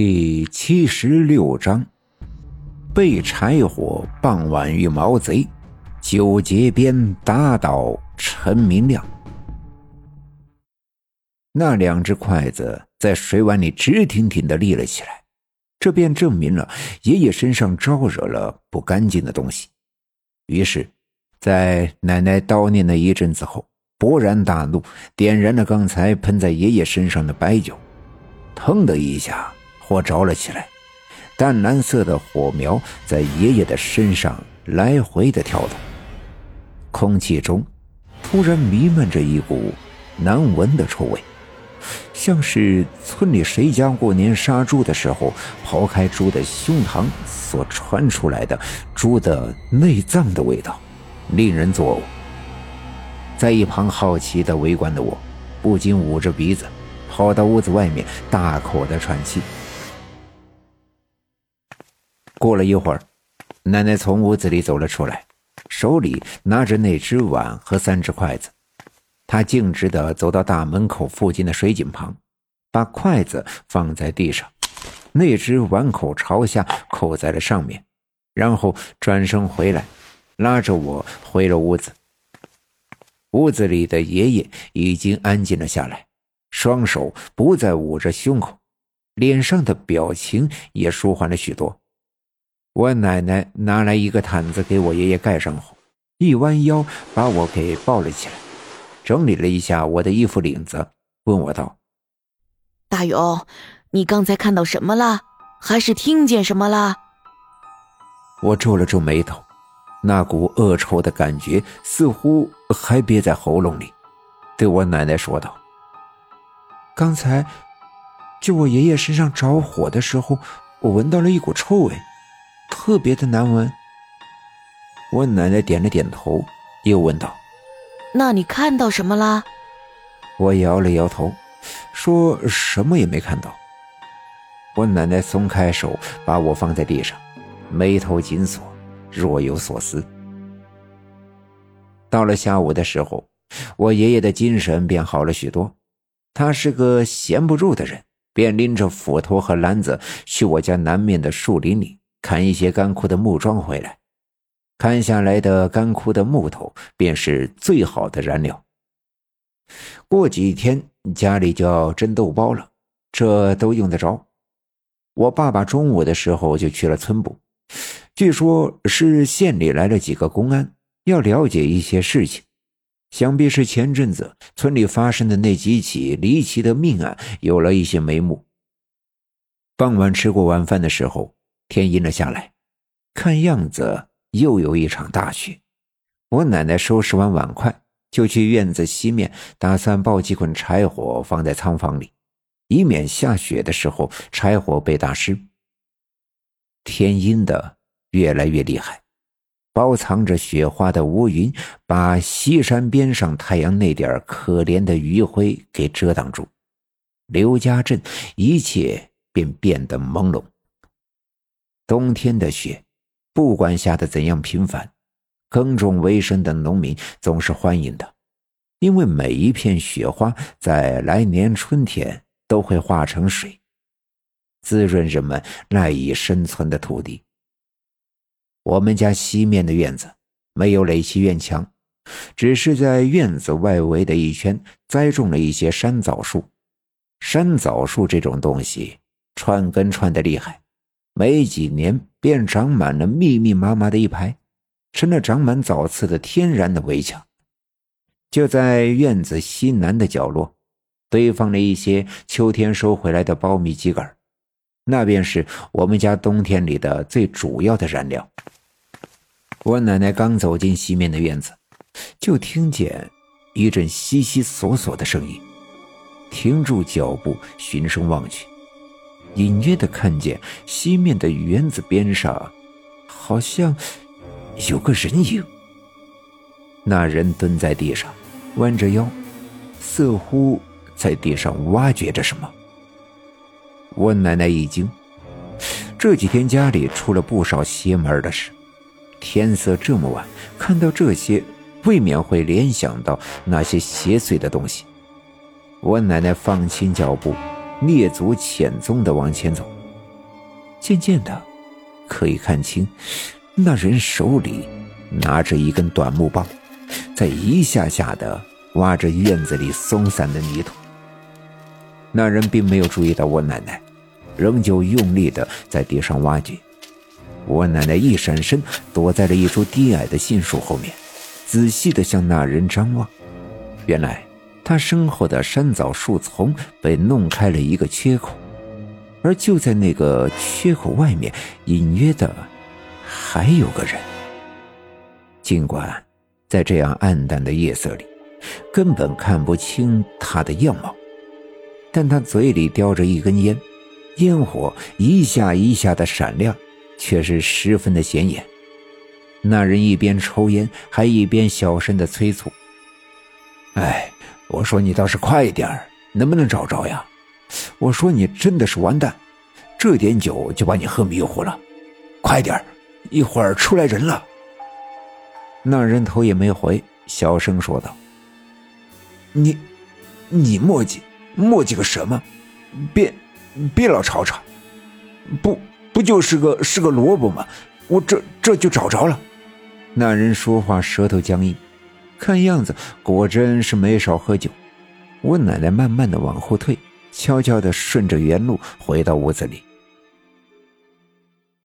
第七十六章：被柴火傍晚遇毛贼，九节鞭打倒陈明亮。那两只筷子在水碗里直挺挺的立了起来，这便证明了爷爷身上招惹了不干净的东西。于是，在奶奶叨念了一阵子后，勃然大怒，点燃了刚才喷在爷爷身上的白酒，腾的一下。火着了起来，淡蓝色的火苗在爷爷的身上来回的跳动，空气中突然弥漫着一股难闻的臭味，像是村里谁家过年杀猪的时候刨开猪的胸膛所传出来的猪的内脏的味道，令人作呕。在一旁好奇的围观的我，不禁捂着鼻子，跑到屋子外面大口的喘气。过了一会儿，奶奶从屋子里走了出来，手里拿着那只碗和三只筷子。她径直的走到大门口附近的水井旁，把筷子放在地上，那只碗口朝下扣在了上面，然后转身回来，拉着我回了屋子。屋子里的爷爷已经安静了下来，双手不再捂着胸口，脸上的表情也舒缓了许多。我奶奶拿来一个毯子给我爷爷盖上后，一弯腰把我给抱了起来，整理了一下我的衣服领子，问我道：“大勇，你刚才看到什么了？还是听见什么了？”我皱了皱眉头，那股恶臭的感觉似乎还憋在喉咙里，对我奶奶说道：“刚才，就我爷爷身上着火的时候，我闻到了一股臭味。”特别的难闻。我奶奶点了点头，又问道：“那你看到什么啦？”我摇了摇头，说什么也没看到。我奶奶松开手，把我放在地上，眉头紧锁，若有所思。到了下午的时候，我爷爷的精神便好了许多。他是个闲不住的人，便拎着斧头和篮子去我家南面的树林里。砍一些干枯的木桩回来，砍下来的干枯的木头便是最好的燃料。过几天家里就要蒸豆包了，这都用得着。我爸爸中午的时候就去了村部，据说是县里来了几个公安，要了解一些事情，想必是前阵子村里发生的那几起离奇的命案有了一些眉目。傍晚吃过晚饭的时候。天阴了下来，看样子又有一场大雪。我奶奶收拾完碗筷，就去院子西面，打算抱几捆柴火放在仓房里，以免下雪的时候柴火被打湿。天阴的越来越厉害，包藏着雪花的乌云把西山边上太阳那点可怜的余晖给遮挡住。刘家镇一切便变得朦胧。冬天的雪，不管下的怎样频繁，耕种为生的农民总是欢迎的，因为每一片雪花在来年春天都会化成水，滋润人们赖以生存的土地。我们家西面的院子没有垒起院墙，只是在院子外围的一圈栽种了一些山枣树。山枣树这种东西，串根串的厉害。没几年，便长满了密密麻麻的一排，成了长满枣刺的天然的围墙。就在院子西南的角落，堆放了一些秋天收回来的苞米秸秆那便是我们家冬天里的最主要的燃料。我奶奶刚走进西面的院子，就听见一阵悉悉索索的声音，停住脚步，循声望去。隐约的看见西面的园子边上，好像有个人影。那人蹲在地上，弯着腰，似乎在地上挖掘着什么。我奶奶一惊，这几天家里出了不少邪门的事，天色这么晚，看到这些，未免会联想到那些邪祟的东西。我奶奶放轻脚步。蹑足潜踪地往前走，渐渐的，可以看清那人手里拿着一根短木棒，在一下下的挖着院子里松散的泥土。那人并没有注意到我奶奶，仍旧用力的在地上挖掘。我奶奶一闪身，躲在了一株低矮的杏树后面，仔细的向那人张望。原来，他身后的山枣树丛被弄开了一个缺口，而就在那个缺口外面，隐约的还有个人。尽管在这样暗淡的夜色里，根本看不清他的样貌。但他嘴里叼着一根烟，烟火一下一下的闪亮，却是十分的显眼。那人一边抽烟，还一边小声的催促：“哎，我说你倒是快一点能不能找着呀？我说你真的是完蛋，这点酒就把你喝迷糊了，快点一会儿出来人了。”那人头也没回，小声说道：“你，你墨迹。”磨叽个什么？别别老吵吵！不不就是个是个萝卜吗？我这这就找着了。那人说话舌头僵硬，看样子果真是没少喝酒。我奶奶慢慢的往后退，悄悄的顺着原路回到屋子里。